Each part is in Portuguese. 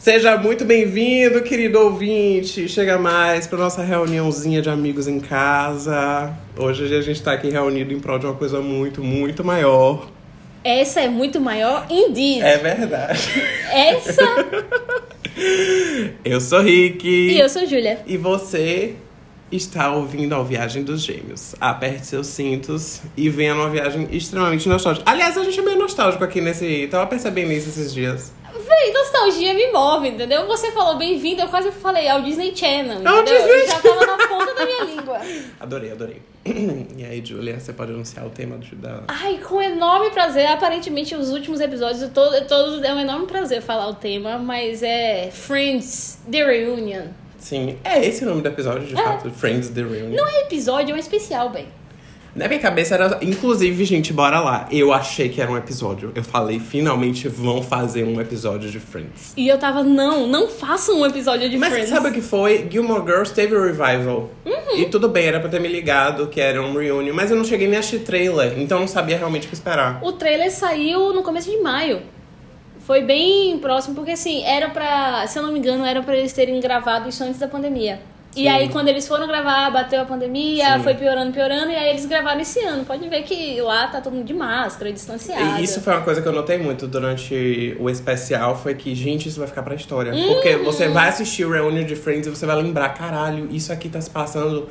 Seja muito bem-vindo, querido ouvinte. Chega mais para nossa reuniãozinha de amigos em casa. Hoje a gente está aqui reunido em prol de uma coisa muito, muito maior. Essa é muito maior, indeed. É verdade. Essa. eu sou Rick. E eu sou Júlia. E você está ouvindo a Viagem dos Gêmeos. Aperte seus cintos e venha numa viagem extremamente nostálgica. Aliás, a gente é meio nostálgico aqui nesse. Tava percebendo isso esses dias. Véi, nostalgia me move, entendeu? Você falou bem-vindo, eu quase falei ao Disney Channel, Ao entendeu? Disney Eu já tava na ponta da minha língua. Adorei, adorei. E aí, Julia, você pode anunciar o tema do, da. Ai, com enorme prazer. Aparentemente, os últimos episódios, todos, todos é um enorme prazer falar o tema, mas é Friends The Reunion. Sim, é esse o nome do episódio, de É. fato. Friends The Reunion. Não é episódio, é um especial, bem. Na minha cabeça era. Inclusive, gente, bora lá. Eu achei que era um episódio. Eu falei, finalmente vão fazer um episódio de Friends. E eu tava, não, não façam um episódio de Mas Friends. sabe o que foi? Gilmore Girls teve o revival. E tudo bem, era pra ter me ligado que era um reunion. Mas eu não cheguei nem a assistir trailer, então eu não sabia realmente o que esperar. O trailer saiu no começo de maio. Foi bem próximo, porque assim, era pra. Se eu não me engano, era pra eles terem gravado isso antes da pandemia. E aí, quando eles foram gravar, bateu a pandemia, Sim. foi piorando, piorando, e aí eles gravaram esse ano. Pode ver que lá tá todo mundo de máscara, distanciado. E isso foi uma coisa que eu notei muito durante o especial, foi que, gente, isso vai ficar pra história. Porque você vai assistir o reunion de Friends e você vai lembrar, caralho, isso aqui tá se passando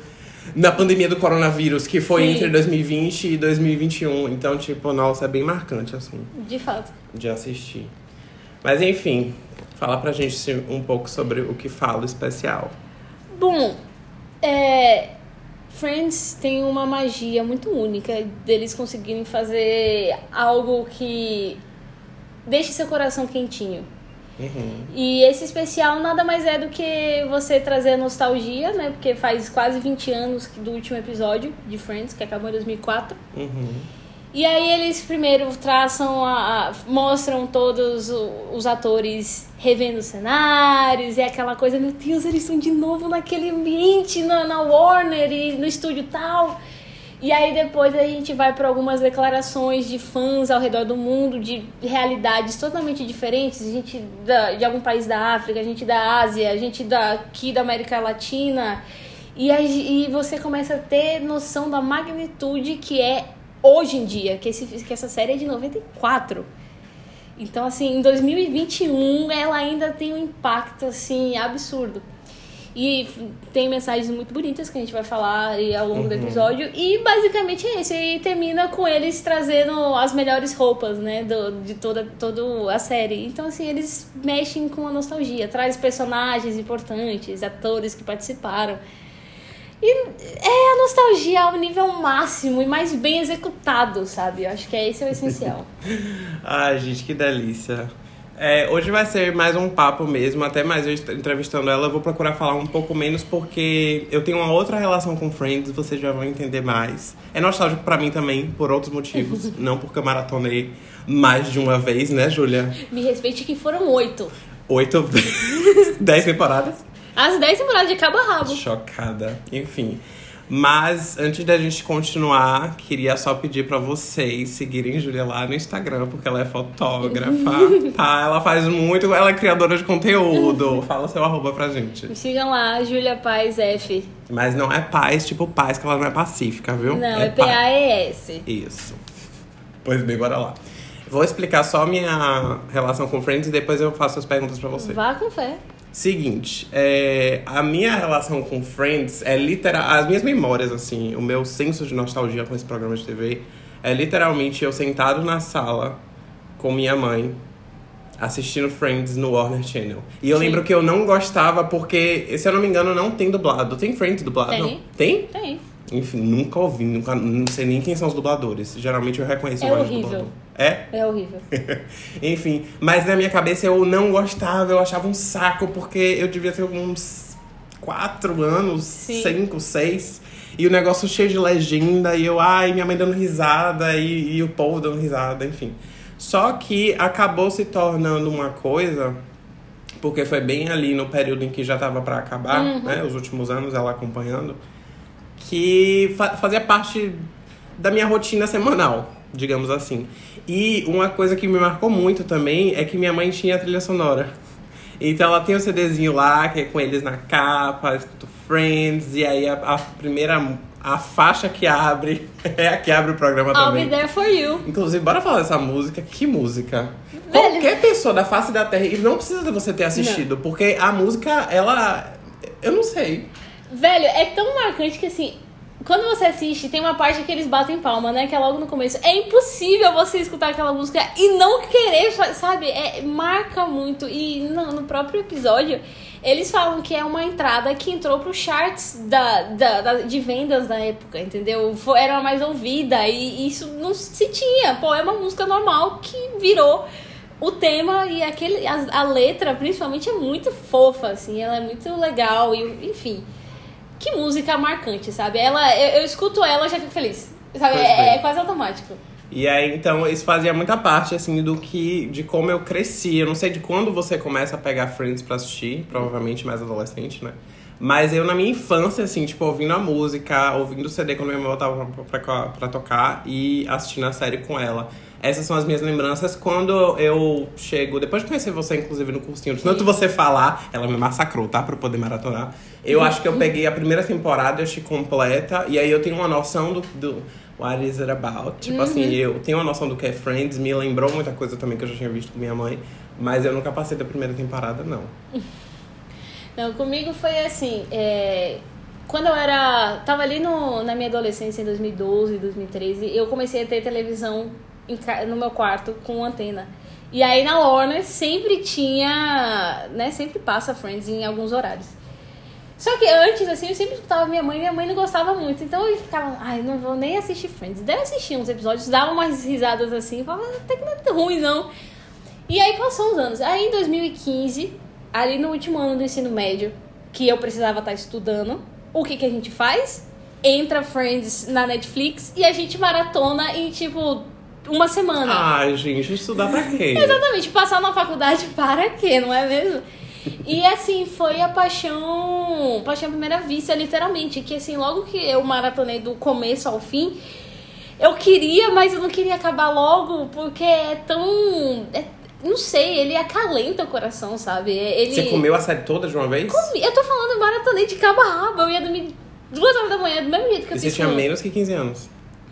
na pandemia do coronavírus, que foi Sim. entre 2020 e 2021. Então, tipo, nossa, é bem marcante, assim, De fato. de assistir. Mas enfim, fala pra gente um pouco sobre o que fala o especial. Bom, é, Friends tem uma magia muito única deles conseguirem fazer algo que deixe seu coração quentinho. Uhum. E esse especial nada mais é do que você trazer a nostalgia, né? Porque faz quase 20 anos do último episódio de Friends, que acabou em 2004. Uhum. E aí eles primeiro traçam a, a- mostram todos os atores revendo os cenários e aquela coisa, meu Deus, eles estão de novo naquele ambiente na, na Warner e no estúdio tal. E aí depois a gente vai para algumas declarações de fãs ao redor do mundo, de realidades totalmente diferentes. A gente da, de algum país da África, a gente da Ásia, a gente daqui da América Latina. E, aí, e você começa a ter noção da magnitude que é hoje em dia, que, esse, que essa série é de 94. Então, assim, em 2021 ela ainda tem um impacto, assim, absurdo. E tem mensagens muito bonitas que a gente vai falar ao longo do episódio. E basicamente é isso. E termina com eles trazendo as melhores roupas, né? Do, de toda, toda a série. Então, assim, eles mexem com a nostalgia. Traz personagens importantes, atores que participaram. E é a nostalgia ao nível máximo e mais bem executado, sabe? Eu acho que é esse é o essencial. Ai, gente, que delícia. É, hoje vai ser mais um papo mesmo, até mais eu entrevistando ela. Eu vou procurar falar um pouco menos porque eu tenho uma outra relação com Friends, vocês já vão entender mais. É nostálgico pra mim também, por outros motivos. não porque eu maratonei mais de uma vez, né, Júlia? Me respeite que foram oito. Oito vezes, dez temporadas. As dez temporadas de cabo a rabo. Chocada. Enfim. Mas antes da gente continuar, queria só pedir pra vocês seguirem Júlia lá no Instagram, porque ela é fotógrafa, tá? Ela faz muito, ela é criadora de conteúdo. Fala seu arroba pra gente. Me sigam lá, Júlia Paz F. Mas não é paz, tipo paz, que ela não é pacífica, viu? Não, é paz. P-A-E-S. Isso. Pois bem, bora lá. Vou explicar só minha relação com Friends e depois eu faço as perguntas pra você. Vá com fé. Seguinte, é, a minha relação com Friends é literal. As minhas memórias, assim, o meu senso de nostalgia com esse programa de TV é literalmente eu sentado na sala com minha mãe assistindo Friends no Warner Channel. E eu Sim. lembro que eu não gostava porque, se eu não me engano, não tem dublado. Tem Friends dublado? Tem. Não. Tem? Tem. Enfim, nunca ouvi, nunca, não sei nem quem são os dubladores. Geralmente eu reconheço É o horrível. dublador. É? É horrível. Enfim, mas na minha cabeça eu não gostava, eu achava um saco, porque eu devia ter uns quatro anos, Sim. cinco, seis. E o negócio cheio de legenda, e eu, ai, minha mãe dando risada, e, e o povo dando risada, enfim. Só que acabou se tornando uma coisa, porque foi bem ali no período em que já tava pra acabar, né? Os últimos anos ela acompanhando, que fa- fazia parte da minha rotina semanal, digamos assim. E uma coisa que me marcou muito também é que minha mãe tinha a trilha sonora. Então ela tem o CDzinho lá, que é com eles na capa, escuto Friends, e aí a, a primeira. A faixa que abre é a que abre o programa I'll também. be there for you. Inclusive, bora falar dessa música. Que música? Velho. Qualquer pessoa da face da Terra, e não precisa de você ter assistido, porque a música, ela. Eu não sei. Velho, é tão marcante que assim, quando você assiste, tem uma parte que eles batem palma, né? Que é logo no começo. É impossível você escutar aquela música e não querer, sabe? É, marca muito. E no, no próprio episódio, eles falam que é uma entrada que entrou pro charts da, da, da- de vendas da época, entendeu? Foi, era a mais ouvida e isso não se tinha. Pô, é uma música normal que virou o tema e aquele, a, a letra, principalmente, é muito fofa, assim. Ela é muito legal e, enfim... Que música marcante, sabe? Ela, eu, eu escuto ela e já fico feliz. Sabe? É, é quase automático. E aí, então, isso fazia muita parte, assim, do que... De como eu cresci. Eu não sei de quando você começa a pegar Friends pra assistir. Provavelmente mais adolescente, né? Mas eu, na minha infância, assim, tipo, ouvindo a música, ouvindo o CD quando minha mãe botava pra, pra, pra tocar e assistindo a série com ela. Essas são as minhas lembranças quando eu chego... Depois de conhecer você, inclusive, no cursinho, de tanto você falar... Ela me massacrou, tá? Pra eu poder maratonar. Eu acho que eu peguei a primeira temporada, eu achei completa. E aí eu tenho uma noção do... do What is it about? Tipo assim, eu tenho uma noção do que é Friends, me lembrou muita coisa também que eu já tinha visto com minha mãe, mas eu nunca passei da primeira temporada, não. Não, comigo foi assim. é, Quando eu era. Tava ali no, na minha adolescência, em 2012, 2013, eu comecei a ter televisão em no meu quarto com antena. E aí na Warner sempre tinha. né? Sempre passa Friends em alguns horários. Só que antes, assim, eu sempre escutava minha mãe minha mãe não gostava muito. Então eu ficava, ai, não vou nem assistir Friends. Daí assistia uns episódios, dava umas risadas assim, falava, até que não é ruim, não. E aí passou uns anos. Aí em 2015, ali no último ano do ensino médio, que eu precisava estar estudando, o que, que a gente faz? Entra Friends na Netflix e a gente maratona em tipo uma semana. Ai, gente, estudar pra quê? Exatamente, passar na faculdade para quê, não é mesmo? E assim, foi a paixão, paixão à primeira vista, literalmente. Que assim, logo que eu maratonei do começo ao fim, eu queria, mas eu não queria acabar logo, porque é tão. é- não sei, ele acalenta o coração, sabe? Ele... Você comeu a série toda de uma vez? Eu tô falando, maratonei de cabo a rabo. Eu ia dormir duas horas da manhã, do mesmo jeito que eu E você tinha com- menos que 15 anos.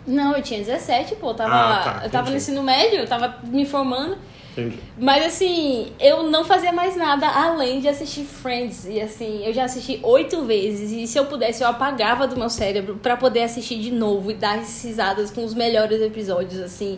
Não, eu tinha 17, pô. Eu tava, Ah, tá, eu tava no ensino médio, eu tava me formando. Entendi. Mas assim, eu não fazia mais nada além de assistir Friends. E assim, eu já assisti oito vezes. E se eu pudesse, eu apagava do meu cérebro pra poder assistir de novo e dar risadas com os melhores episódios, assim.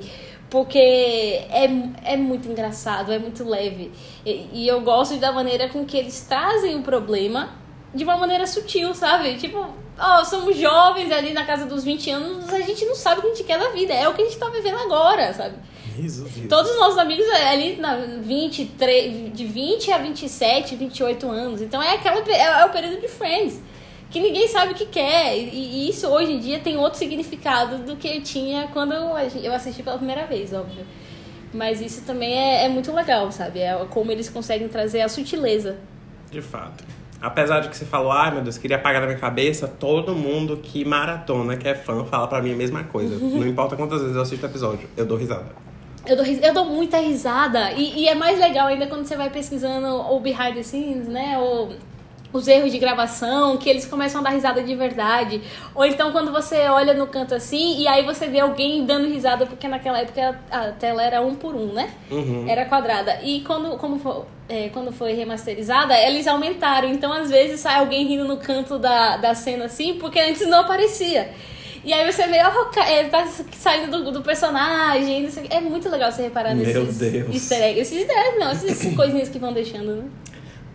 Porque é, é muito engraçado, é muito leve. E, e eu gosto da maneira com que eles trazem o problema de uma maneira sutil, sabe? Tipo, ó, somos jovens ali na casa dos 20 anos, a gente não sabe o que a gente quer da vida. É o que a gente tá vivendo agora, sabe? Todos os nossos amigos é ali na 23, de 20 a 27, 28 anos. Então é, aquela, é, é o período de Friends. Que ninguém sabe o que quer. E, e isso hoje em dia tem outro significado do que eu tinha quando eu, assisti pela primeira vez, óbvio. Mas isso também é, é muito legal, sabe? É como eles conseguem trazer a sutileza. De fato. Apesar de que você falou, ai meu Deus, queria apagar da minha cabeça, todo mundo que maratona, que é fã, fala pra mim a mesma coisa. Não importa quantas vezes eu assisto o episódio, eu dou risada. Eu dou, eu dou muita risada. E, e é mais legal ainda quando você vai pesquisando o behind the scenes, né? Ou os erros de gravação, que eles começam a dar risada de verdade. Ou então quando você olha no canto assim e aí você vê alguém dando risada, porque naquela época a tela era um por um, né? Uhum. Era quadrada. E quando, como foi, é, quando foi remasterizada, eles aumentaram. Então, às vezes, sai alguém rindo no canto da, da cena assim, porque antes não aparecia. E aí você vê, ó, ca- é, tá saindo do, do personagem. É muito legal você reparar Meu nesses Deus. easter eggs. Esses easter eggs, não, essas coisinhas que vão deixando, né?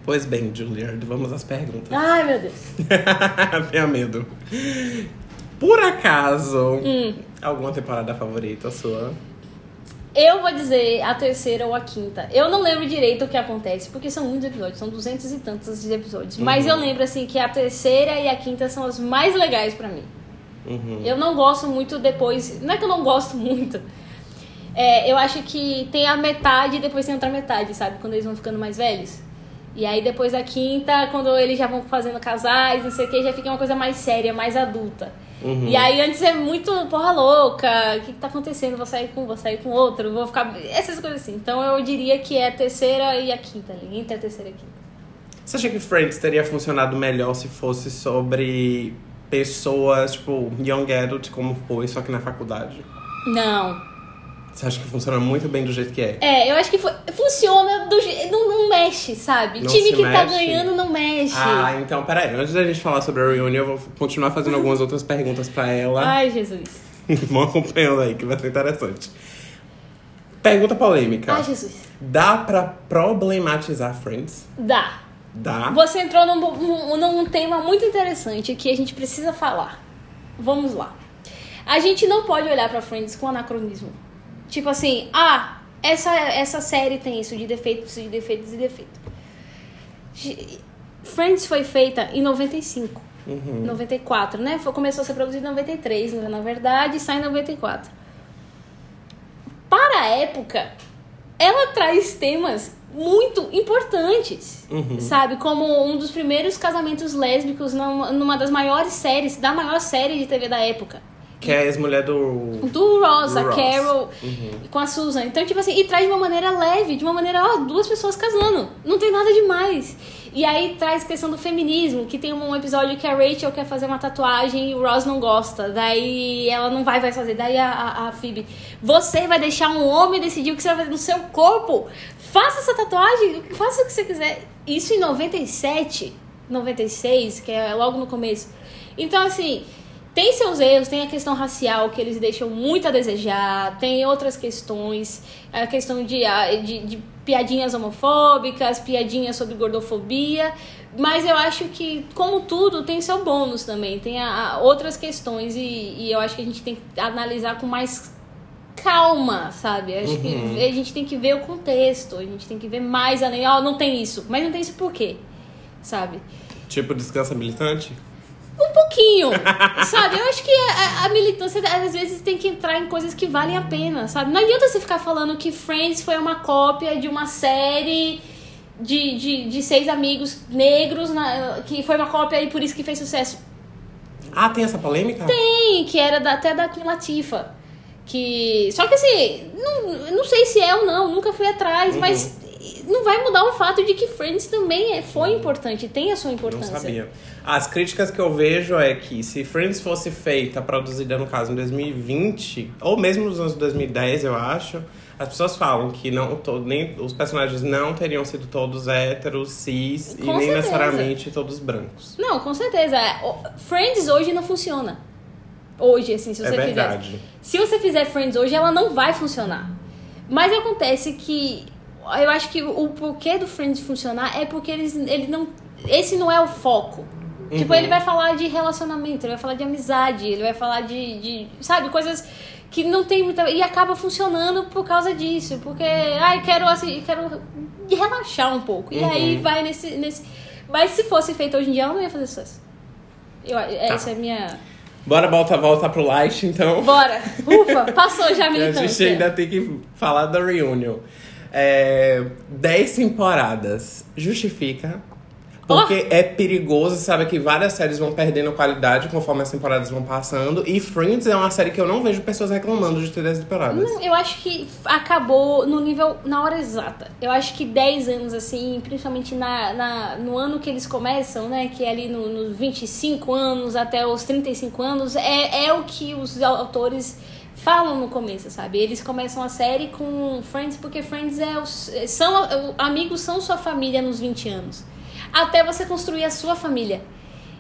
Pois bem, Juliard, vamos às perguntas. Ai, meu Deus. Tenha medo. Por acaso, Hum. alguma temporada favorita sua? Eu vou dizer a terceira ou a quinta. Eu não lembro direito o que acontece, porque são muitos episódios, são duzentos e tantos episódios. Mas Uhum. eu lembro, assim, que a terceira e a quinta são as mais legais pra mim. Uhum. Eu não gosto muito depois. Não é que eu não gosto muito. É, eu acho que tem a metade e depois tem outra metade, sabe? Quando eles vão ficando mais velhos. E aí depois da quinta, quando eles já vão fazendo casais, não sei o que, já fica uma coisa mais séria, mais adulta. Uhum. E aí antes é muito porra louca, o que, que tá acontecendo? Vou sair com um, vou sair com outro, vou ficar. Essas coisas assim. Então eu diria que é a terceira e a quinta ali, entre a terceira e a quinta. Você acha que Friends teria funcionado melhor se fosse sobre pessoas, tipo, young adult, como foi, só que na faculdade? Não. Você acha que funciona muito bem do jeito que é? É, eu acho que foi- funciona do je- não, não mexe, sabe? Não Time que tá mexe? ganhando não mexe. Ah, então, peraí. Antes da gente falar sobre a reunião, eu vou continuar fazendo algumas outras perguntas pra ela. Ai, Jesus. Vão acompanhando aí, que vai ser interessante. Pergunta polêmica. Ai, Jesus. Dá pra problematizar Friends? Dá. Dá. Você entrou num, num, num tema muito interessante que a gente precisa falar. Vamos lá. A gente não pode olhar pra Friends com anacronismo. Tipo assim, ah, essa, essa série tem isso de defeitos, de defeitos e defeitos. Friends foi feita em 95. Uhum. 94, né? Foi, começou a ser produzido em 93, na verdade, e sai em 94. Para a época, ela traz temas muito importantes, Uhum. sabe? Como um dos primeiros casamentos lésbicos numa, numa das maiores séries, da maior série de TV da época. Que é a ex-mulher do. Do Ross, a Ross. Carol Uhum. com a Susan. Então, tipo assim, e traz de uma maneira leve, de uma maneira, ó, duas pessoas casando. Não tem nada demais. E aí traz questão do feminismo, que tem um episódio que a Rachel quer fazer uma tatuagem e o Ross não gosta. Daí ela não vai, vai fazer. Daí a, a, a Phoebe, você vai deixar um homem decidir o que você vai fazer no seu corpo? Faça essa tatuagem, faça o que você quiser. Isso em 97, 96, que é logo no começo. Então, assim, tem seus erros, tem a questão racial que eles deixam muito a desejar, tem outras questões, a questão de, ah, de, de piadinhas homofóbicas, piadinhas sobre gordofobia, mas eu acho que, como tudo, tem seu bônus também, tem a, a outras questões e, e eu acho que a gente tem que analisar com mais calma, sabe? Acho Uhum. que a gente tem que ver o contexto, a gente tem que ver mais além, ó, não tem isso, mas não tem isso por quê? Sabe? Tipo, descansa militante? Um pouquinho, sabe? Eu acho que a, a militância às vezes tem que entrar em coisas que valem a pena, sabe? Não adianta você ficar falando que Friends foi uma cópia de uma série de, de, de seis amigos negros, na- que foi uma cópia e por isso que fez sucesso. Ah, tem essa polêmica? Tem, que era da- até da Queen Latifah. Que. Só que assim, não, não sei se é ou não, nunca fui atrás, Uhum. mas não vai mudar o fato de que Friends também é, foi importante, tem a sua Não importância. sabia. As críticas que eu vejo é que se Friends fosse feita, produzida no caso em 2020, ou mesmo nos anos 2010, eu acho, as pessoas falam que não to- nem os personagens não teriam sido todos héteros, cis e Com nem certeza. necessariamente todos brancos. Não, com certeza. O- Friends hoje não funciona. Hoje, assim, se É você verdade. fizer. Se você fizer Friends hoje, ela não vai funcionar. Mas acontece que eu acho que o porquê do Friends funcionar é porque eles, ele não. Esse não é o foco. Tipo, Uhum. ele vai falar de relacionamento, ele vai falar de amizade, ele vai falar de, de sabe, coisas que não tem muita. E acaba funcionando por causa disso. Porque, ai, quero assim, quero relaxar um pouco. E Uhum. aí vai nesse, nesse. Mas se fosse feito hoje em dia, ela não ia fazer sucesso. Eu, Tá. essa é a minha. Bora voltar, voltar pro light, então. Bora! Ufa, passou já a A gente militância. ainda tem que falar da reunion. É, dez temporadas. Justifica. Porque é perigoso, sabe que várias séries vão perdendo qualidade conforme as temporadas vão passando. E Friends é uma série que eu não vejo pessoas reclamando de ter 10 temporadas. Não, eu acho que acabou no nível, na hora exata. Eu acho que 10 anos, assim, principalmente na, na, no ano que eles começam, né? Que é ali no- nos 25 anos até os 35 anos, é, é o que os autores falam no começo, sabe? Eles começam a série com Friends, porque Friends é os, são, amigos são sua família nos 20 anos. Até você construir a sua família.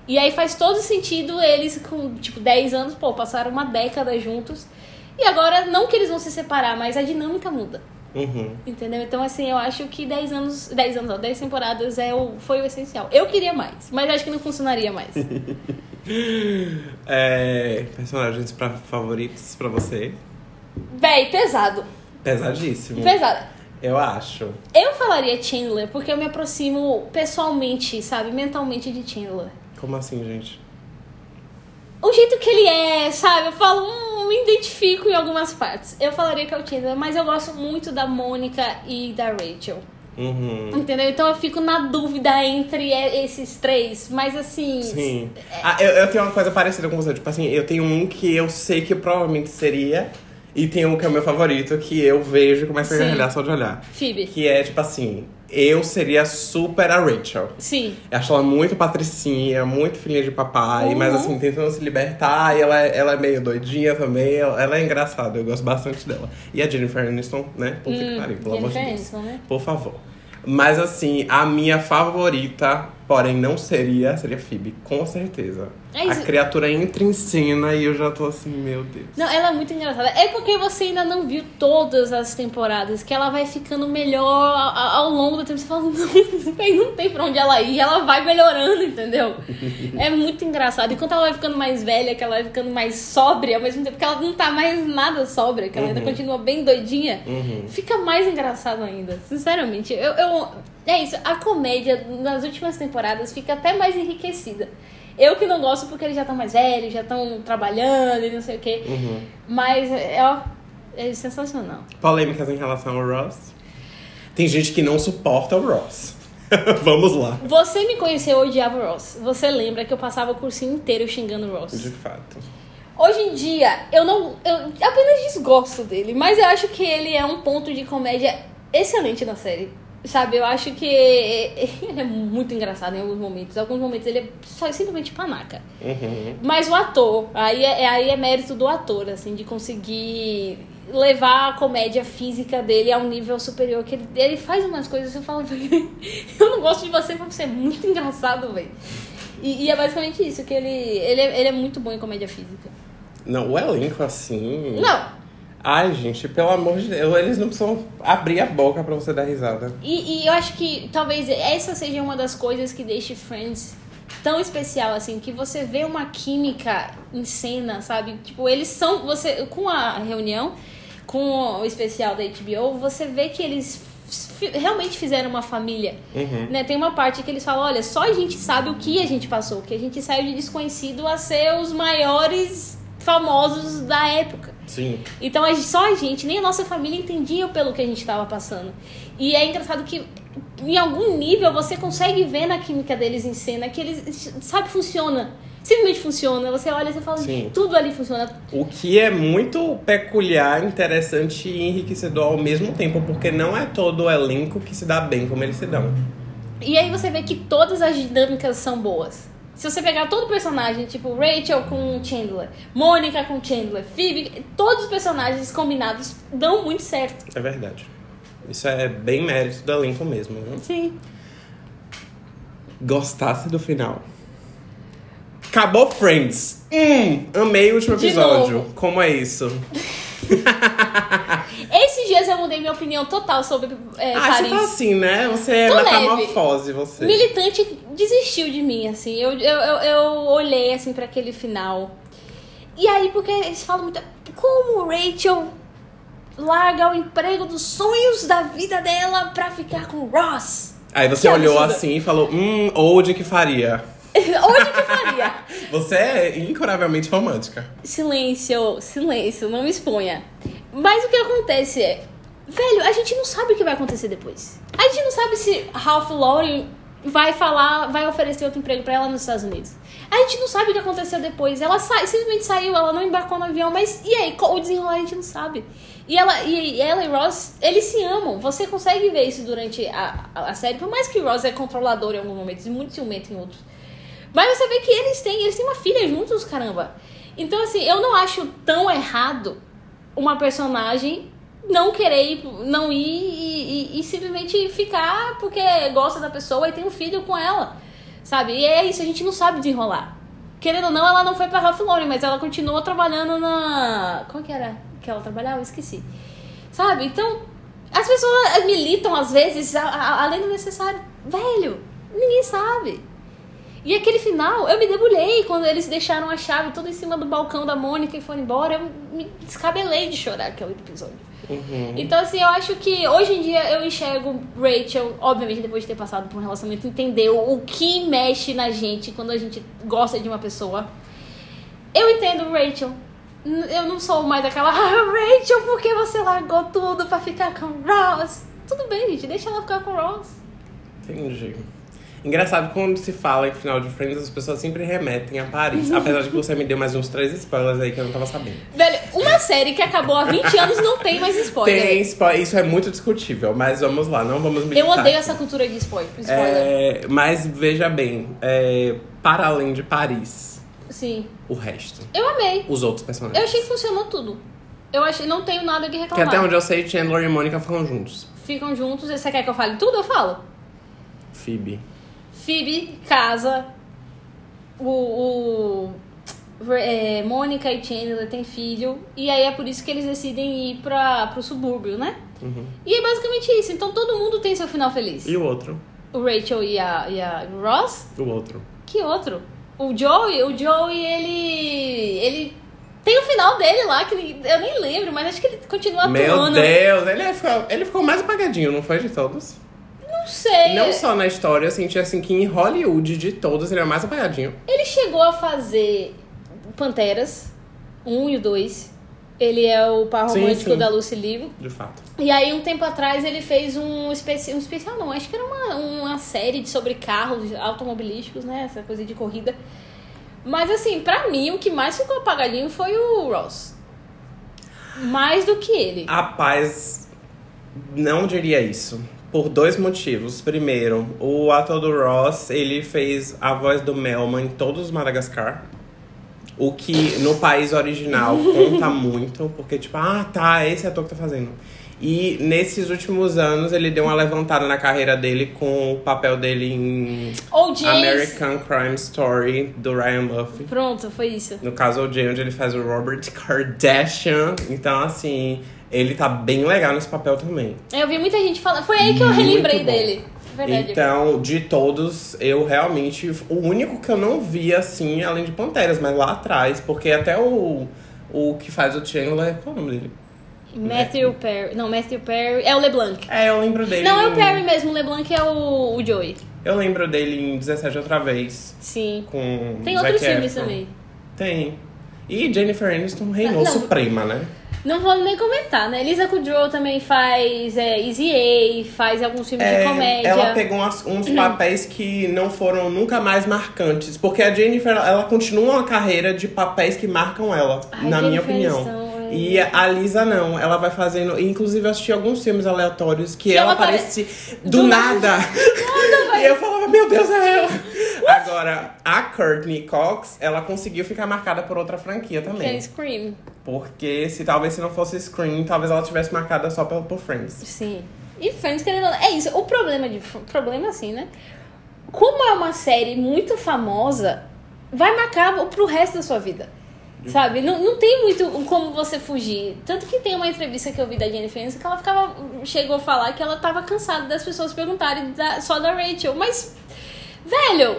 E aí faz todo sentido eles com, tipo, 10 anos, pô, passaram uma década juntos. E agora, não que eles vão se separar, mas a dinâmica muda. Uhum. Entendeu? Então, assim, eu acho que 10 anos, 10 anos, ó, 10 temporadas é o, foi o essencial. Eu queria mais, mas acho que não funcionaria mais. É, personagens pra, favoritos pra você? Véi, pesado. Pesadíssimo. Pesado. Eu acho. Eu falaria Chandler porque eu me aproximo pessoalmente, sabe? Mentalmente de Chandler. Como assim, gente? O jeito que ele é, sabe? Eu falo, hum, me identifico em algumas partes. Eu falaria que é o Chandler, mas eu gosto muito da Mônica e da Rachel. Uhum. Entendeu? Então eu fico na dúvida entre esses três. Mas assim. Sim. Ah, eu, eu tenho uma coisa parecida com você. Tipo assim, eu tenho um que eu sei que provavelmente seria. E tem um que é o meu favorito, que eu vejo e começo a gargalhar só de olhar. Phoebe. Que é, tipo assim, eu seria super a Rachel. Sim. Eu acho ela muito patricinha, muito filhinha de papai, Uhum. mas assim, tentando se libertar. E ela, é- ela é meio doidinha também. Ela, ela é engraçada, eu gosto bastante dela. E a Jennifer Aniston, né? Puta que pariu, pelo amor de Deus. Aniston, né? Por favor. Mas assim, a minha favorita, porém não seria, seria Phoebe, com certeza. É isso. A criatura entra em cena e eu já tô assim, meu Deus. Não, ela é muito engraçada. É porque você ainda não viu todas as temporadas, que ela vai ficando melhor ao, ao longo do tempo. Você fala, não, não tem pra onde ela ir, ela vai melhorando, entendeu? É muito engraçado. Enquanto ela vai ficando mais velha, que ela vai ficando mais sóbria, ao mesmo tempo que ela não tá mais nada sóbria, que ela ainda Uhum. continua bem doidinha, Uhum. fica mais engraçado ainda. Sinceramente, eu, eu- É isso, a comédia nas últimas temporadas fica até mais enriquecida. Eu que não gosto porque eles já estão mais velhos, já estão trabalhando e não sei o quê. Uhum. Mas, é, ó, é sensacional. Polêmicas em relação ao Ross. Tem gente que não suporta o Ross. Vamos lá. Você me conheceu e odiava o Ross. Você lembra que eu passava o cursinho inteiro xingando o Ross. De fato. Hoje em dia, eu não. Eu apenas desgosto dele, mas eu acho que ele é um ponto de comédia excelente na série. Sabe, eu acho que ele é muito engraçado em alguns momentos. Em alguns momentos ele é só simplesmente panaca. Uhum. Mas o ator, aí é, aí é mérito do ator, assim, de conseguir levar a comédia física dele a um nível superior. Que ele, ele faz umas coisas e eu falo, eu não gosto de você, mas você é muito engraçado, velho. E, e é basicamente isso, que ele, ele, é, ele é muito bom em comédia física. Não, o elenco assim. Não, Ai, gente, pelo amor de Deus, eles não precisam abrir a boca pra você dar risada. E, e eu acho que talvez essa seja uma das coisas que deixe Friends tão especial, assim, que você vê uma química em cena, sabe? Tipo, eles são. você Com a reunião, com o especial da HBO, você vê que eles realmente fizeram uma família. Uhum. Né? Tem uma parte que eles falam, olha, só a gente sabe o que a gente passou, que a gente saiu de desconhecido a ser os maiores famosos da época. Sim. Então só a gente, nem a nossa família entendia pelo que a gente estava passando. E é engraçado que em algum nível você consegue ver na química deles em cena que eles, sabe, funciona. Simplesmente funciona. Você olha e você fala, Sim. tudo ali funciona. O que é muito peculiar, interessante e enriquecedor ao mesmo tempo, porque não é todo o elenco que se dá bem como eles se dão. E aí você vê que todas as dinâmicas são boas. Se você pegar todo personagem, tipo Rachel com Chandler, Mônica com Chandler, Phoebe, todos os personagens combinados dão muito certo. É verdade. Isso é bem mérito do elenco mesmo. Viu? Sim. Gostasse do final. Acabou Friends. Hum, amei o último episódio. Como é isso? Esses dias eu mudei minha opinião total sobre é, ah, Paris. você tá assim, né? Você é metamorfose, você. militante desistiu de mim, assim. Eu, eu, eu, eu olhei, assim, pra aquele final. E aí, porque eles falam muito... Como Rachel larga o emprego dos sonhos da vida dela pra ficar com Ross? Aí você Que olhou assim e falou, hum, Old que faria. Onde que faria? Você é incuravelmente romântica. Silêncio, silêncio, não me exponha. Mas o que acontece é... Velho, a gente não sabe o que vai acontecer depois. A gente não sabe se Ralph Lauren vai falar, vai oferecer outro emprego pra ela nos Estados Unidos. A gente não sabe o que aconteceu depois. Ela sa- simplesmente saiu, ela não embarcou no avião, mas e aí? O desenrolar a gente não sabe. E ela e ela e Ross, eles se amam. Você consegue ver isso durante a, a, a série, por mais que Ross é controlador em alguns momentos e muito ciumento em outros. Mas você vê que eles têm, eles têm uma filha juntos, caramba. Então, assim, eu não acho tão errado uma personagem não querer não ir e, e- e simplesmente ficar porque gosta da pessoa e tem um filho com ela. Sabe? E é isso, a gente não sabe desenrolar. Querendo ou não, ela não foi pra Ralph Lauren, mas ela continuou trabalhando na. Como que era que ela trabalhava? Eu esqueci. Sabe? Então, as pessoas militam às vezes além do necessário. Velho, ninguém sabe. E aquele final, eu me debulhei quando eles deixaram a chave tudo em cima do balcão da Mônica e foram embora. Eu me descabelei de chorar aquele episódio. Uhum. Então, assim, eu acho que hoje em dia eu enxergo Rachel, obviamente depois de ter passado por um relacionamento, entendeu o que mexe na gente quando a gente gosta de uma pessoa. Eu entendo Rachel. Eu não sou mais aquela, ah, Rachel, por que você largou tudo pra ficar com Ross? tudo bem, gente, deixa ela ficar com Ross. Entendi. Engraçado quando se fala em final de Friends, as pessoas sempre remetem a Paris. apesar de que você me deu mais uns três spoilers aí que eu não tava sabendo. Velho, uma série que acabou há 20 anos não tem mais spoiler. Tem spoiler, isso é muito discutível, mas vamos lá, não vamos militar. Eu odeio essa cultura de spoiler. É, mas veja bem, é, para além de Paris, Sim. o resto. Eu amei. Os outros Eu personagens. achei que funcionou tudo. Eu achei, não tenho nada que Que reclamar. até onde eu sei, Chandler e Mônica ficam juntos. Ficam juntos. Você quer que eu fale tudo? Eu falo. Phoebe. Phoebe casa. O. o é, Mônica e Chandler têm filho. E aí é por isso que eles decidem ir pra, pro subúrbio, né? Uhum. E é basicamente isso. Então todo mundo tem seu final feliz. E o outro? O Rachel e a, e a Ross. O outro. Que outro? O Joey, o Joey, ele. Ele tem o final dele lá, que eu nem lembro, mas acho que ele continua Meu atuando. Deus, ele ficou, ele ficou mais apagadinho, não foi de todos? Não sei. Não só na história, eu senti assim que em Hollywood de todos ele é o mais apagadinho. Ele chegou a fazer Panteras, um e o dois. Ele é o par Sim, romântico sim. da Lucy Liu. De fato. E aí, um tempo atrás, ele fez um, especi um especial, não, acho que era uma, uma série de, sobre carros automobilísticos, né? Essa coisa de corrida. Mas, assim, pra mim, o que mais ficou apagadinho foi o Ross. Mais do que ele. A paz não diria isso. Por dois motivos. Primeiro, o ator do Ross, ele fez a voz do Melman em todos os Madagascar. O que no país original conta muito, porque tipo, ah, tá, esse ator que tá fazendo. E nesses últimos anos ele deu uma levantada na carreira dele com o papel dele em James. American Crime Story do Ryan Murphy. Pronto, foi isso. No caso, o Jay, onde ele faz o Robert Kardashian. Então, assim, ele tá bem legal nesse papel também. Eu vi muita gente falando. Foi aí que eu Muito relembrei bom. dele. Verdade. Então, de todos, eu realmente. O único que eu não vi, assim, além de Panteras, mas lá atrás, porque até o, o que faz o Chandler. Qual é o nome dele? Matthew Perry. Não, Matthew Perry. É o LeBlanc. É, eu lembro dele. Não, é o Perry mesmo. O LeBlanc é o, o Joey. Eu lembro dele em 17 outra vez. Sim. Com. Tem Zac outros filmes também. Tem. E Jennifer Aniston reinou Não. suprema, né? Não vou nem comentar, né? Elisa Kudrow também faz é, Easy A, faz alguns filmes É, de comédia. Ela pegou umas- uns papéis que não foram nunca mais marcantes. Porque a Jennifer, ela continua uma carreira de papéis que marcam ela, Ai, na minha opinião. É. E a Lisa não, ela vai fazendo. Inclusive, eu assisti alguns filmes aleatórios que, Que ela, ela apare- aparece do, do nada. e eu falava, meu Deus, é ela. Agora, a Courtney Cox, ela conseguiu ficar marcada por outra franquia Que é também. Scream. Porque se talvez se não fosse Scream, talvez ela tivesse marcada só pelo por Friends. Sim. E Friends, querendo É isso. O problema de. Problema assim, né? Como é uma série muito famosa, vai marcar pro resto da sua vida. Sabe? Não, não tem muito como você fugir. Tanto que tem uma entrevista que eu vi da Jennifer Aniston que ela ficava. Chegou a falar que ela tava cansada das pessoas perguntarem da- só da Rachel. Mas, velho,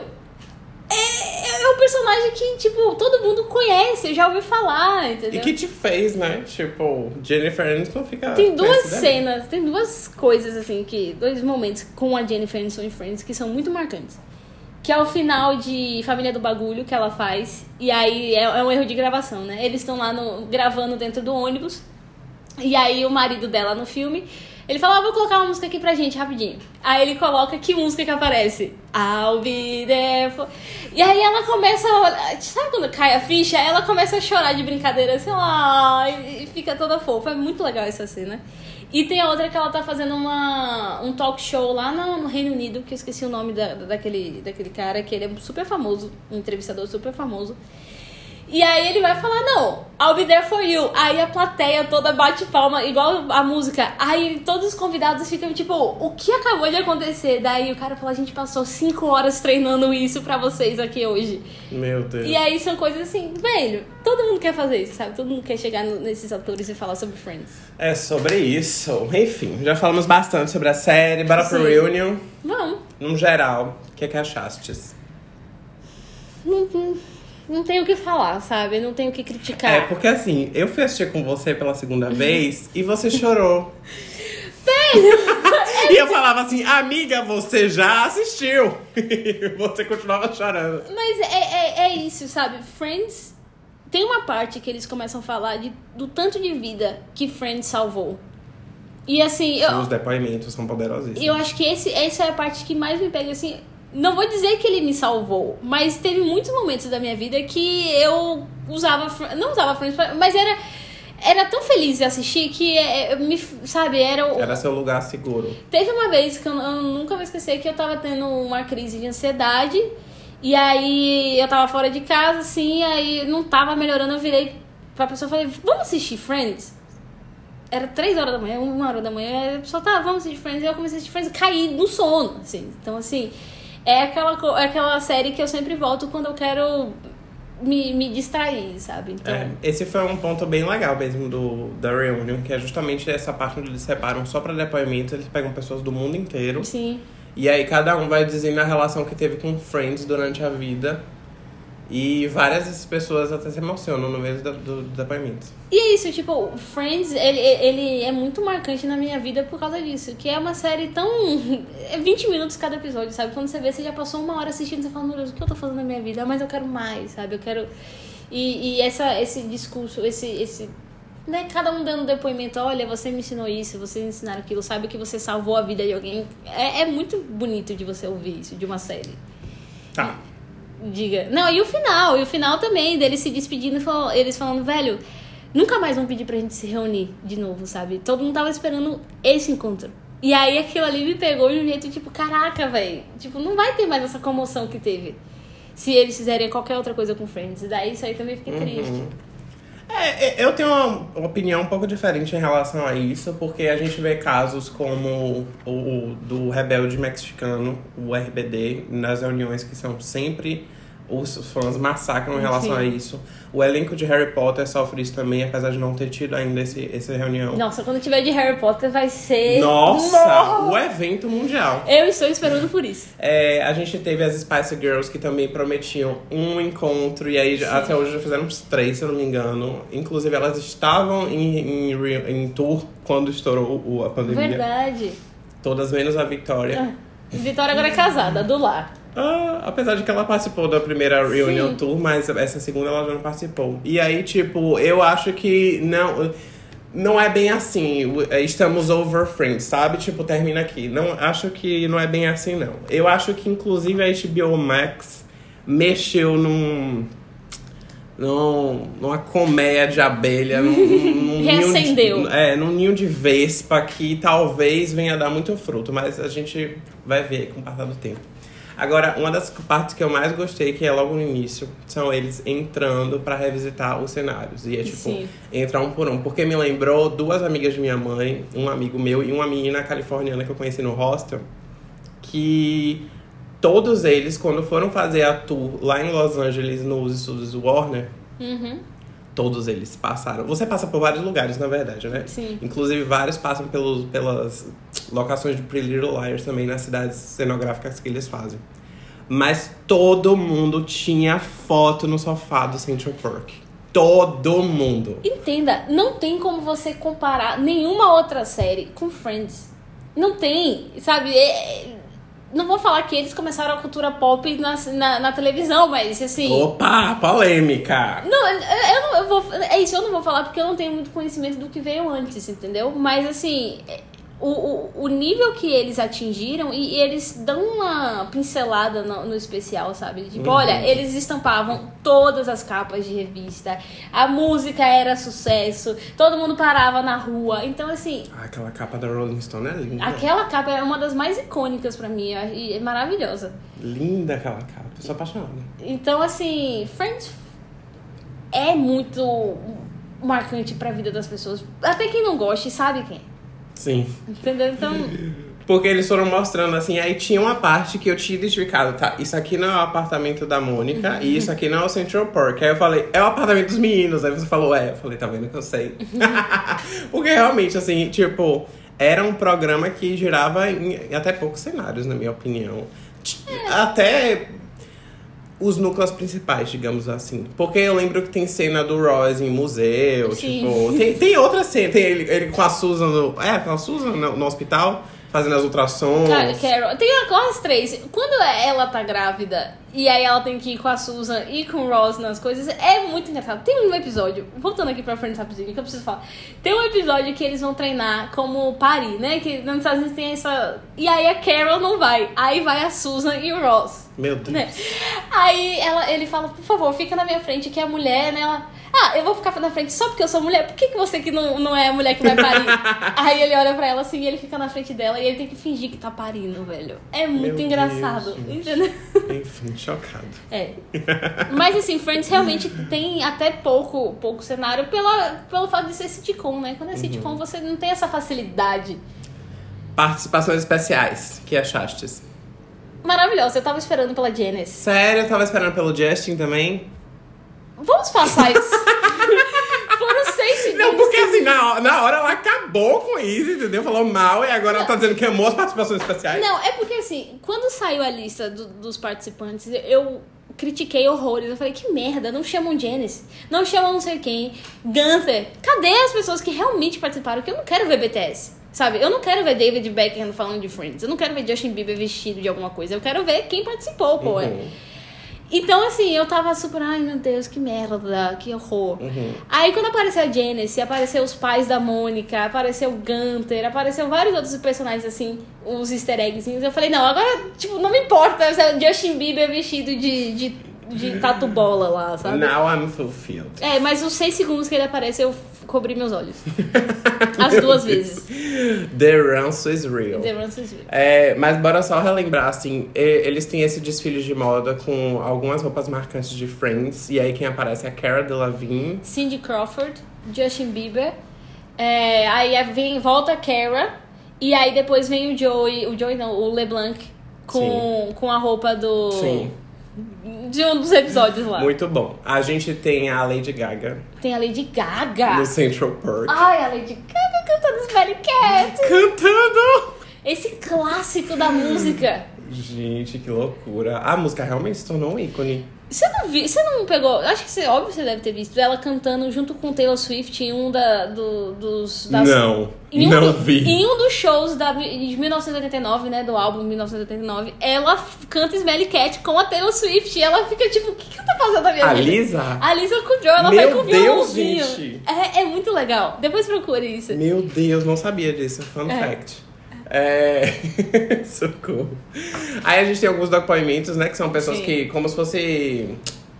é, é um personagem que, tipo, todo mundo conhece, já ouviu falar, entendeu? E que te fez, né? Tipo, Jennifer Aniston fica. Tem duas cenas, tem duas coisas assim que. Dois momentos com a Jennifer Aniston em Friends que são muito marcantes. Que é o final de Família do Bagulho que ela faz. E aí é, é um erro de gravação, né? Eles estão lá no, gravando dentro do ônibus. E aí o marido dela no filme, ele fala, ah, vou colocar uma música aqui pra gente, rapidinho. Aí ele coloca que música que aparece? I'll be there for... E aí ela começa a sabe quando cai a ficha? Ela começa a chorar de brincadeira, assim, lá, e fica toda fofa. É muito legal essa cena. E tem a outra que ela tá fazendo uma, um talk show lá no, no Reino Unido, que eu esqueci o nome da, daquele, daquele cara, que ele é super famoso, um entrevistador super famoso. E aí ele vai falar, não, I'll be there for you. Aí a plateia toda bate palma, igual a música. Aí todos os convidados ficam tipo, o que acabou de acontecer? Daí o cara fala, a gente passou cinco horas treinando isso pra vocês aqui hoje. Meu Deus. E aí são coisas assim, velho, todo mundo quer fazer isso, sabe? Todo mundo quer chegar nesses atores e falar sobre Friends. É sobre isso. Enfim, já falamos bastante sobre a série. Bora pro. Reunion. Vamos. No geral, o que é que achastes? Não, não, tenho o que falar, sabe? Não tenho o que criticar. É, porque assim, eu fui assistir com você pela segunda vez e você chorou. e eu falava assim, amiga, você já assistiu. E você continuava chorando. Mas é, é, é isso, sabe? Friends. Tem uma parte que eles começam a falar de, do tanto de vida que Friends salvou. E assim, eu, Os depoimentos são poderosíssimos. eu acho que esse, essa é a parte que mais me pega, assim. Não vou dizer que ele me salvou, mas teve muitos momentos da minha vida que eu usava. Não usava Friends, mas era. Era tão feliz de assistir que, é, é, me, sabe, era o, Era seu lugar seguro. Teve uma vez que eu, eu nunca vou esquecer que eu tava tendo uma crise de ansiedade. E aí eu tava fora de casa, assim, aí não tava melhorando, eu virei pra pessoa e falei, vamos assistir Friends? Era três horas da manhã, uma hora da manhã, a pessoa, tá, vamos assistir Friends, e eu comecei a assistir Friends e caí no sono, assim. Então, assim, é aquela, é aquela série que eu sempre volto quando eu quero me, me distrair, sabe? Então, É, esse foi um ponto bem legal mesmo do, da Reunion, que é justamente essa parte onde eles separam só pra depoimentos, eles pegam pessoas do mundo inteiro. sim. E aí cada um vai dizendo a relação que teve com Friends durante a vida. E várias dessas pessoas até se emocionam no meio do, do, do depoimento. E é isso, tipo, Friends, ele, ele é muito marcante na minha vida por causa disso. Que é uma série tão. É 20 minutos cada episódio, sabe? Quando você vê, você já passou uma hora assistindo, você fala, meu Deus, o que eu tô fazendo na minha vida? Mas eu quero mais, sabe? Eu quero. E, e essa, esse discurso, esse. esse né, cada um dando depoimento, olha, você me ensinou isso, você me ensinaram aquilo, sabe que você salvou a vida de alguém. É, é muito bonito de você ouvir isso, de uma série. Tá. Diga. Não, e o final, e o final também, deles se despedindo, eles falando, velho, nunca mais vão pedir pra gente se reunir de novo, sabe? Todo mundo tava esperando esse encontro. E aí aquilo ali me pegou de um jeito, tipo, caraca, velho. Tipo, não vai ter mais essa comoção que teve. Se eles fizerem qualquer outra coisa com Friends. E daí isso aí também fiquei triste. É, é, eu tenho uma opinião um pouco diferente em relação a isso, porque a gente vê casos como o, o do rebelde mexicano, o RBD, nas reuniões que são sempre os fãs massacram em relação Sim. a isso. O elenco de Harry Potter sofre isso também, apesar de não ter tido ainda esse, essa reunião. Nossa, quando tiver de Harry Potter vai ser. Nossa, Nossa! o evento mundial. Eu estou esperando por isso. É, a gente teve as Spice Girls que também prometiam um encontro, e aí já- até hoje já fizeram uns três, se eu não me engano. Inclusive, elas estavam em, em, em tour quando estourou o- a pandemia. Verdade. Todas menos a Victoria. Vitória agora é casada, do lar. Ah, apesar de que ela participou da primeira Reunion Sim. Tour, mas essa segunda ela já não participou. E aí, tipo, eu acho que não. Não é bem assim, estamos over friends, sabe? Tipo, termina aqui. Não, acho que não é bem assim, não. Eu acho que, inclusive, a HBO Max mexeu num. num numa colmeia de abelha, num, num num ninho Reacendeu. de, é, num ninho de vespa que talvez venha dar muito fruto, mas a gente vai ver com o passar do tempo. Agora, uma das partes que eu mais gostei, que é logo no início, são eles entrando pra revisitar os cenários. E é tipo, Sim. entrar um por um. Porque me lembrou duas amigas de minha mãe, um amigo meu e uma menina californiana que eu conheci no hostel, que todos eles, quando foram fazer a tour lá em Los Angeles, nos estúdios Warner, Uhum. Todos eles passaram. Você passa por vários lugares, na verdade, né? Sim. Inclusive, vários passam pelos, pelas locações de Pretty Little Liars também, nas cidades cenográficas que eles fazem. Mas todo mundo tinha foto no sofá do Central Park. Todo mundo. Entenda, não tem como você comparar nenhuma outra série com Friends. Não tem, sabe? É- é- não vou falar que eles começaram a cultura pop na, na, na televisão, mas assim. Opa, polêmica! Não, eu, não eu vou. É isso, eu não vou falar porque eu não tenho muito conhecimento do que veio antes, entendeu? Mas assim, o, o, o nível que eles atingiram e, e eles dão uma pincelada no, no especial, sabe? Tipo, Uhum. olha, eles estampavam todas as capas de revista, a música era sucesso, todo mundo parava na rua. Então, assim, Ah, aquela capa da Rolling Stone é linda. aquela capa é uma das mais icônicas pra mim e é maravilhosa. Linda aquela capa. Eu sou apaixonada. Então, assim, Friends é muito marcante pra vida das pessoas. Até quem não gosta sabe quem. é, Sim. Entendeu? Então, Porque eles foram mostrando assim, aí tinha uma parte que eu tinha identificado, tá? Isso aqui não é o apartamento da Mônica e isso aqui não é o Central Park. Aí eu falei, é o apartamento dos meninos. Aí você falou, é. Eu falei, tá vendo que eu sei. Porque realmente, assim, tipo, era um programa que girava em até poucos cenários, na minha opinião. T- Até os núcleos principais, digamos assim. Porque eu lembro que tem cena do Royce em museu, Sim. tipo. Tem, tem outra cena, tem ele, ele com a Susan no. É, com a Susan no, no hospital, fazendo as ultrassons. Ca- Carol, tem as três. Quando ela tá grávida E aí ela tem que ir com a Susan e com o Ross nas coisas. É muito engraçado. Tem um episódio, voltando aqui pra Friends rapidinho, que eu preciso falar. Tem um episódio que eles vão treinar como pari, né? Que nos Estados Unidos tem essa. E aí a Carol não vai. Aí vai a Susan e o Ross. Meu Deus. Né? Aí ela, ele fala, por favor, fica na minha frente, que é a mulher, né? Ela, ah, eu vou ficar na frente só porque eu sou mulher. Por que, que você que não, não é a mulher que vai parir? Aí ele olha pra ela assim e ele fica na frente dela e ele tem que fingir que tá parindo, velho. É muito Meu engraçado, Deus, entendeu? Enfim, chocado. É. Mas assim, Friends realmente tem até pouco, pouco cenário pela, pelo fato de ser sitcom, né? Quando é sitcom, você não tem essa facilidade. Participações especiais. que achaste? Maravilhosa, eu tava esperando pela Janice. Sério, eu tava esperando pelo Justin também. Vamos passar isso. Foram seis segundos. Não, porque assim, na hora, na hora ela acabou com isso, entendeu? Falou mal e agora ela tá dizendo que amou as participações especiais. Não, é porque assim, quando saiu a lista do- dos participantes, eu critiquei horrores. Eu falei, que merda, não chamam Janice, não chamam não sei quem, Gunther. Cadê as pessoas que realmente participaram? Que eu não quero ver BTS. Sabe, eu não quero ver David Beckham falando de Friends. Eu não quero ver Justin Bieber vestido de alguma coisa. Eu quero ver quem participou, pô. Uhum. Então, assim, eu tava super, ai meu Deus, que merda, que horror. Uhum. Aí quando apareceu a Janice, apareceu os pais da Mônica, apareceu o Gunter, apareceu vários outros personagens, assim, os easter eggzinhos. Eu falei, não, agora, tipo, não me importa se é o Justin Bieber vestido de, de, de tatu bola lá, sabe? Now I'm fulfilled. É, mas os seis segundos que ele aparece, eu cobri meus olhos. As duas vezes. The ranço is real. The Runs is Real. É, mas bora só relembrar, assim, eles têm esse desfile de moda com algumas roupas marcantes de Friends. E aí quem aparece é a Cara Delevingne. Cindy Crawford, Justin Bieber. É, aí vem, volta a Cara. E aí depois vem o Joey, o Joey não, o LeBlanc com, com a roupa do. Sim, De um dos episódios lá. muito bom. A gente tem a Lady Gaga Tem a Lady Gaga. no Central Park. Ai, a Lady Gaga cantando Smelly Cat. Cantando! Esse clássico da música. Gente, que loucura. A música realmente se tornou um ícone. Você não viu? Você não pegou? Acho que você, óbvio, você deve ter visto ela cantando junto com Taylor Swift em um da, do, dos. das- Não, Em um, não do- vi. Em um dos shows da, de 1989, né? Do álbum 1989, ela canta Smelly Cat com a Taylor Swift. E ela fica tipo, o que, que eu tô fazendo na minha A vida? Lisa? A Lisa Kudrow, ela Meu vai com o Deus, violãozinho. gente. É, é muito legal. Depois procure isso. Meu Deus, não sabia disso. Fun É. fact. É. Socorro. Aí a gente tem alguns depoimentos, né? Que são pessoas Sim. que, como se fosse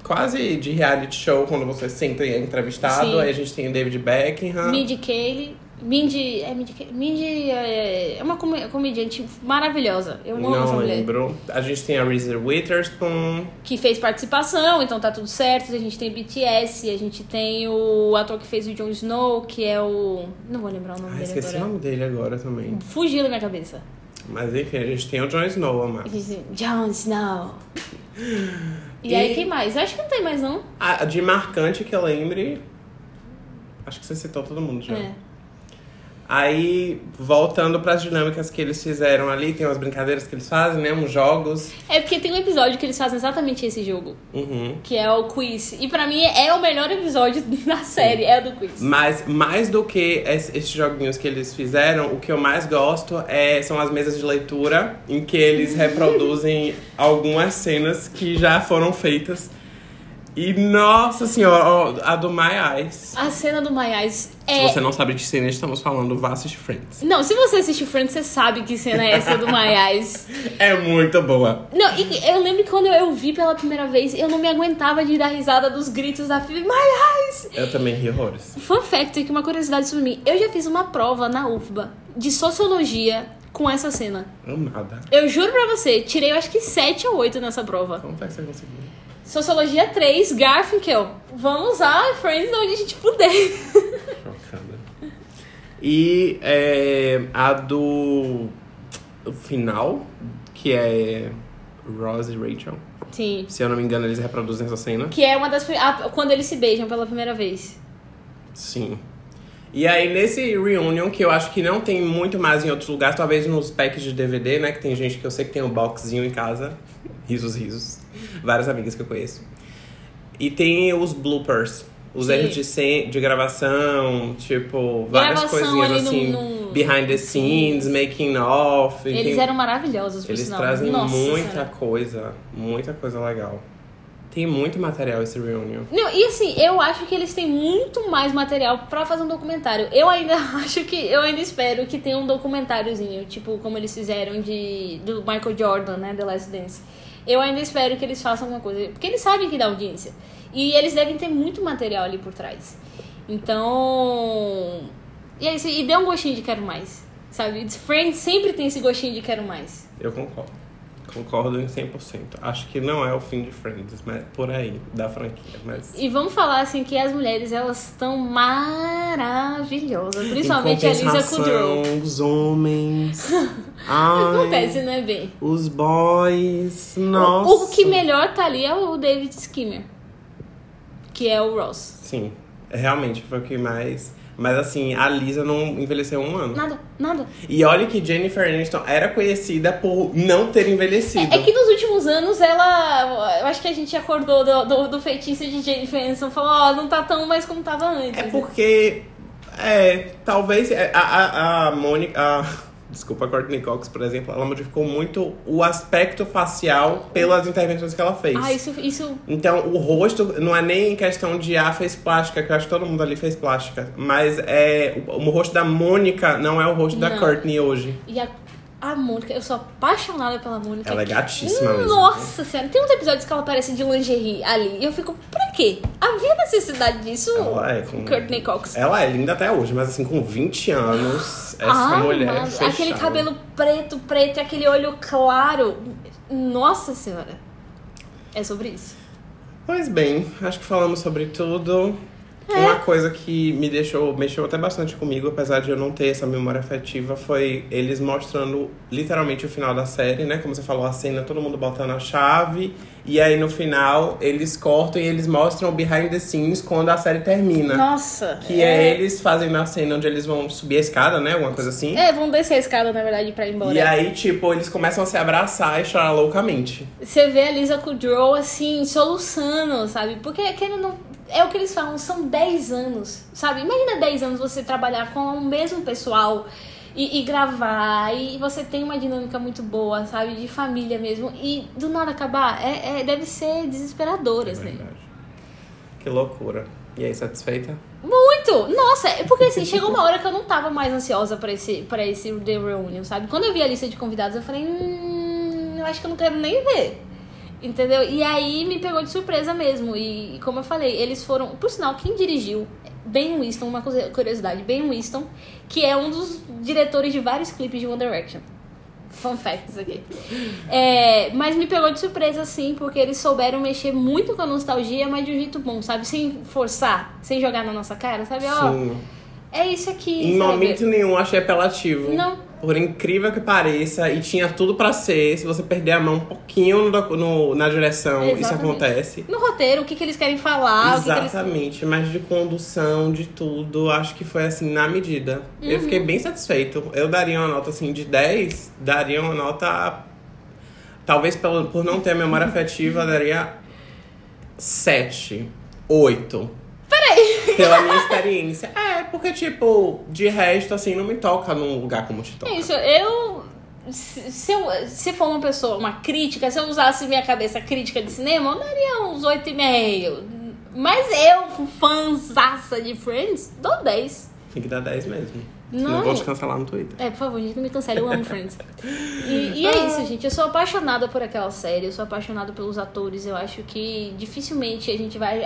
quase de reality show, quando você senta e é entrevistado. Sim. Aí a gente tem o David Beckham. Mindy Kaling. Mindy. É Mindy? Mindy é, é uma come- comediante maravilhosa. Eu amo essa Não mulher. lembro. A gente tem a Reese Witherspoon. Que fez participação, então tá tudo certo. A gente tem BTS, a gente tem o ator que fez o Jon Snow, que é o. Não vou lembrar o nome Ah, dele esqueci o agora. nome dele agora também. Fugiu da minha cabeça. Mas enfim, a gente tem o Jon Snow, amado. A gente tem Jon Snow. E, aí, E- quem mais? Eu acho que não tem mais, não. A de marcante que eu lembre. Acho que você citou todo mundo já. É. Aí, voltando pras dinâmicas que eles fizeram ali, tem umas brincadeiras que eles fazem, né? Uns jogos. É porque tem um episódio que eles fazem exatamente esse jogo, Uhum. que é o quiz. E pra mim é o melhor episódio da série, é o do quiz. Mas mais do que es- esses joguinhos que eles fizeram, o que eu mais gosto é, são as mesas de leitura, em que eles reproduzem algumas cenas que já foram feitas. E nossa senhora, a do My Eyes. A cena do My Eyes Se é. você não sabe de cena estamos falando, vá assistir Friends. Não, se você assistir Friends, você sabe que cena é essa do My Eyes. É muito boa. Não, e eu lembro que quando eu vi pela primeira vez, eu não me aguentava de dar risada dos gritos da Phoebe. My eyes! Eu também ri horrores. Fun fact, que uma curiosidade sobre mim. Eu já fiz uma prova na UFBA de sociologia com essa cena. Amada. Eu juro pra você, tirei eu acho que 7 ou 8 nessa prova. Como foi que você conseguiu? Sociologia 3, Garfinkel. Vamos usar Friends onde a gente puder. Chocada. E é, a do final, que é Ross e Rachel. Sim. Se eu não me engano, eles reproduzem essa cena. Que é uma das. ah, quando eles se beijam pela primeira vez. Sim. E aí, nesse reunion, que eu acho que não tem muito mais em outros lugares, talvez nos packs de DVD, né? Que tem gente que eu sei que tem um boxzinho em casa. Risos, risos. Várias amigas que eu conheço. E tem os bloopers. Os Sim. erros de, sen- de gravação, tipo, várias Gravação coisinhas assim. num, num, behind the scenes, making off. Eles tem- eram maravilhosos, por Eles sinal. trazem Nossa muita Senhora. coisa, muita coisa legal. Tem muito material esse reunion. Não, e assim, eu acho que eles têm muito mais material pra fazer um documentário. Eu ainda acho que. Eu ainda espero que tenha um documentáriozinho, tipo, como eles fizeram de do Michael Jordan, né? The Last Dance. Eu ainda espero que eles façam alguma coisa. Porque eles sabem que dá audiência. E eles devem ter muito material ali por trás. Então. E é isso. E deu um gostinho de quero mais. Sabe? Friends sempre tem esse gostinho de quero mais. Eu concordo. Concordo em 100%. Acho que não é o fim de Friends, mas por aí, da franquia. Mas E vamos falar assim que as mulheres elas estão maravilhosas, principalmente a Lisa Kudrow. os homens. Ai, Acontece, né, bem? Os boys. O- Nossa. O que melhor tá ali é o David Skimmer, que é o Ross. Sim, realmente foi o que mais. Mas assim, a Lisa não envelheceu um ano. Nada, nada. E olha que Jennifer Aniston era conhecida por não ter envelhecido. É, é que nos últimos anos ela. Eu acho que a gente acordou do, do, do feitiço de Jennifer Aniston falou: Ó, não tá tão mais como tava antes. É porque. É, talvez a, a, a Mônica. a- desculpa, a Courtney Cox, por exemplo, ela modificou muito o aspecto facial pelas intervenções que ela fez. Ah, isso, isso. Então, o rosto não é nem questão de ah, fez plástica, que eu acho que todo mundo ali fez plástica. Mas é o, o rosto da Mônica não é o rosto da Não. Courtney hoje. E a, a Mônica, eu sou apaixonada pela Mônica. Ela é gatíssima mesmo. Nossa senhora, tem uns episódios que ela aparece de lingerie ali. E eu fico, pra quê? Havia necessidade disso? Ela é com- Courtney Cox. Ela é linda até hoje, mas assim, com 20 anos, essa Ai, mulher. mano, fechada. aquele cabelo preto, preto e aquele olho claro. Nossa senhora. É sobre isso. Pois bem, acho que falamos sobre tudo. É. Uma coisa que me deixou, mexeu até bastante comigo, apesar de eu não ter essa memória afetiva, foi eles mostrando literalmente o final da série, né? Como você falou, a cena, todo mundo botando a chave. E aí no final eles cortam e eles mostram o behind the scenes quando a série termina. Nossa. Que é. eles fazem na cena onde eles vão subir a escada, né? Alguma coisa assim. É, vão descer a escada, na verdade, pra ir embora. E aí, tipo, eles começam a se abraçar e chorar loucamente. Você vê a Lisa Kudrow, assim, soluçando, sabe? Porque aquele não... É o que eles falam, são 10 anos, sabe? Imagina 10 anos você trabalhar com o mesmo pessoal e, e gravar, e você tem uma dinâmica muito boa, sabe? De família mesmo, e do nada acabar, é, é- deve ser desesperador, assim. Verdade. Que loucura. E aí, satisfeita? Muito! Nossa, é porque assim, chegou uma hora que eu não tava mais ansiosa pra esse, pra esse The Reunion, sabe? Quando eu vi a lista de convidados, eu falei, hum, eu acho que eu não quero nem ver. Entendeu? E aí me pegou de surpresa mesmo. E, como eu falei, eles foram. Por sinal, quem dirigiu? Ben Winston, uma curiosidade, Ben Winston, que é um dos diretores de vários clipes de One Direction. Fun facts aqui. É, mas me pegou de surpresa, assim, porque eles souberam mexer muito com a nostalgia, mas de um jeito bom, sabe? Sem forçar, sem jogar na nossa cara, sabe? Ó, Sim. é isso aqui. Em sabe? momento nenhum achei apelativo. Não. Por incrível que pareça, e tinha tudo pra ser, se você perder a mão um pouquinho no, no- na direção, isso Exatamente. acontece. No roteiro, o que, que eles querem falar, o que, que eles. Exatamente, mas de condução, de tudo, acho que foi assim, na medida. Uhum. Eu fiquei bem satisfeito. Eu daria uma nota assim de 10, daria uma nota. Talvez pelo, por não ter a memória afetiva, daria 7, 8. Peraí! Pela minha experiência. É, porque, tipo, de resto, assim, não me toca num lugar como te toca. É isso, eu. Se, se eu. se for uma pessoa, uma crítica, se eu usasse minha cabeça crítica de cinema, eu daria uns 8,5. Mas eu, fãzaça de Friends, dou 10. Tem que dar 10 mesmo. Não. Não vou te cancelar no Twitter. É, por favor, gente, não me cancele, eu amo Friends. E, e é isso, gente. Eu sou apaixonada por aquela série, eu sou apaixonada pelos atores. Eu acho que dificilmente a gente vai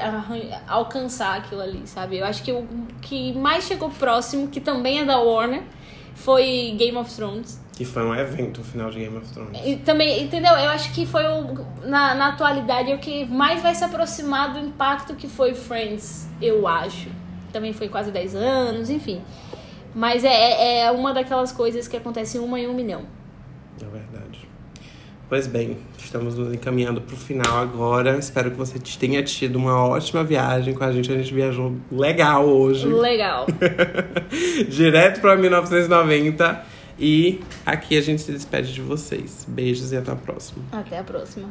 alcançar aquilo ali, sabe? Eu acho que o que mais chegou próximo, que também é da Warner, foi Game of Thrones. Que foi um evento o final de Game of Thrones. E também, entendeu? Eu acho que foi o, na, na atualidade o que mais vai se aproximar do impacto que foi Friends, eu acho. Também foi quase 10 anos, enfim. Mas é, é é uma daquelas coisas que acontece uma em um milhão. É verdade. Pois bem, estamos nos encaminhando pro final agora. Espero que você tenha tido uma ótima viagem com a gente. A gente viajou legal hoje. Legal. Direto pra 1990. E aqui a gente se despede de vocês. Beijos e até a próxima. Até a próxima.